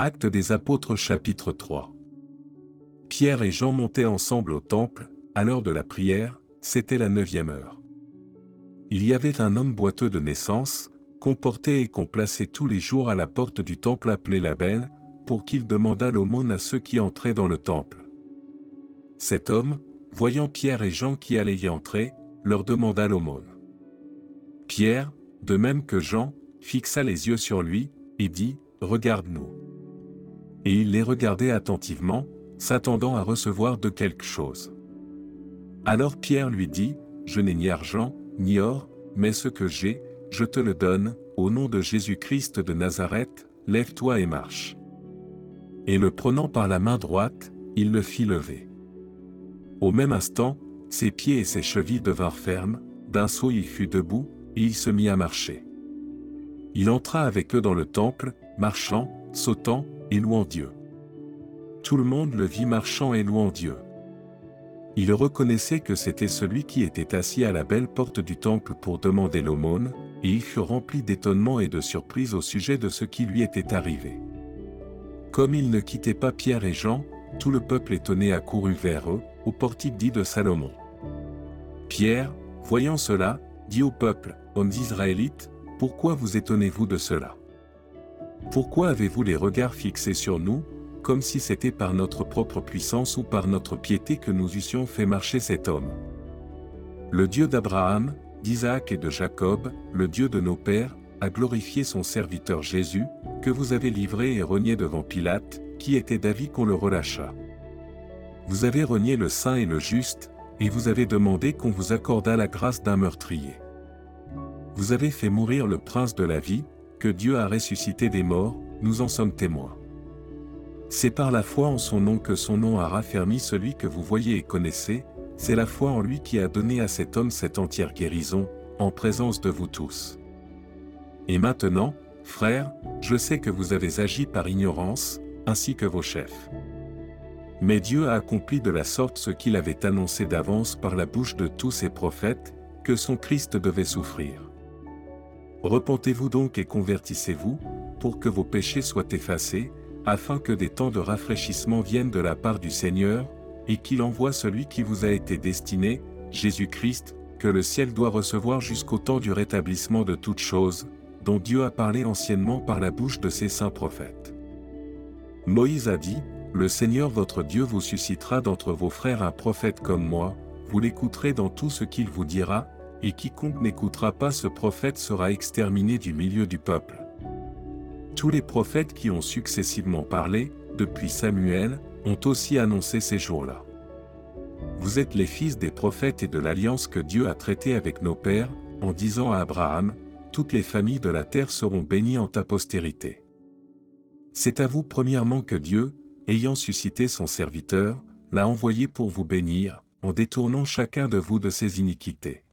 Actes des apôtres chapitre 3. Pierre et Jean montaient ensemble au temple, à l'heure de la prière, c'était la neuvième heure. Il y avait un homme boiteux de naissance, qu'on portait et qu'on plaçait tous les jours à la porte du temple appelé la Belle, pour qu'il demandât l'aumône à ceux qui entraient dans le temple. Cet homme, voyant Pierre et Jean qui allaient y entrer, leur demanda l'aumône. Pierre, de même que Jean, fixa les yeux sur lui, et dit, Regarde-nous. Et il les regardait attentivement, s'attendant à recevoir de quelque chose. Alors Pierre lui dit, Je n'ai ni argent, ni or, mais ce que j'ai, je te le donne, au nom de Jésus-Christ de Nazareth, lève-toi et marche. Et le prenant par la main droite, il le fit lever. Au même instant, ses pieds et ses chevilles devinrent fermes, d'un saut il fut debout, et il se mit à marcher. Il entra avec eux dans le temple, marchant, sautant, et louant Dieu. Tout le monde le vit marchant et louant Dieu. Il reconnaissait que c'était celui qui était assis à la belle porte du temple pour demander l'aumône, et il fut rempli d'étonnement et de surprise au sujet de ce qui lui était arrivé. Comme il ne quittait pas Pierre et Jean, tout le peuple étonné accourut vers eux, au portique dit de Salomon. Pierre, voyant cela, dit au peuple, Hommes israélites, pourquoi vous étonnez-vous de cela? Pourquoi avez-vous les regards fixés sur nous, comme si c'était par notre propre puissance ou par notre piété que nous eussions fait marcher cet homme? Le Dieu d'Abraham, d'Isaac et de Jacob, le Dieu de nos pères, a glorifié son serviteur Jésus, que vous avez livré et renié devant Pilate, qui était d'avis qu'on le relâchât. Vous avez renié le saint et le juste, et vous avez demandé qu'on vous accordât la grâce d'un meurtrier. Vous avez fait mourir le prince de la vie, que Dieu a ressuscité des morts, nous en sommes témoins. C'est par la foi en son nom que son nom a raffermi celui que vous voyez et connaissez, c'est la foi en lui qui a donné à cet homme cette entière guérison, en présence de vous tous. Et maintenant, frères, je sais que vous avez agi par ignorance, ainsi que vos chefs. Mais Dieu a accompli de la sorte ce qu'il avait annoncé d'avance par la bouche de tous ses prophètes, que son Christ devait souffrir. Repentez-vous donc et convertissez-vous, pour que vos péchés soient effacés, afin que des temps de rafraîchissement viennent de la part du Seigneur, et qu'il envoie celui qui vous a été destiné, Jésus-Christ, que le ciel doit recevoir jusqu'au temps du rétablissement de toutes choses, dont Dieu a parlé anciennement par la bouche de ses saints prophètes. Moïse a dit, Le Seigneur votre Dieu vous suscitera d'entre vos frères un prophète comme moi, vous l'écouterez dans tout ce qu'il vous dira, et quiconque n'écoutera pas ce prophète sera exterminé du milieu du peuple. Tous les prophètes qui ont successivement parlé, depuis Samuel, ont aussi annoncé ces jours-là. Vous êtes les fils des prophètes et de l'alliance que Dieu a traitée avec nos pères, en disant à Abraham, Toutes les familles de la terre seront bénies en ta postérité. C'est à vous premièrement que Dieu, ayant suscité son serviteur, l'a envoyé pour vous bénir, en détournant chacun de vous de ses iniquités.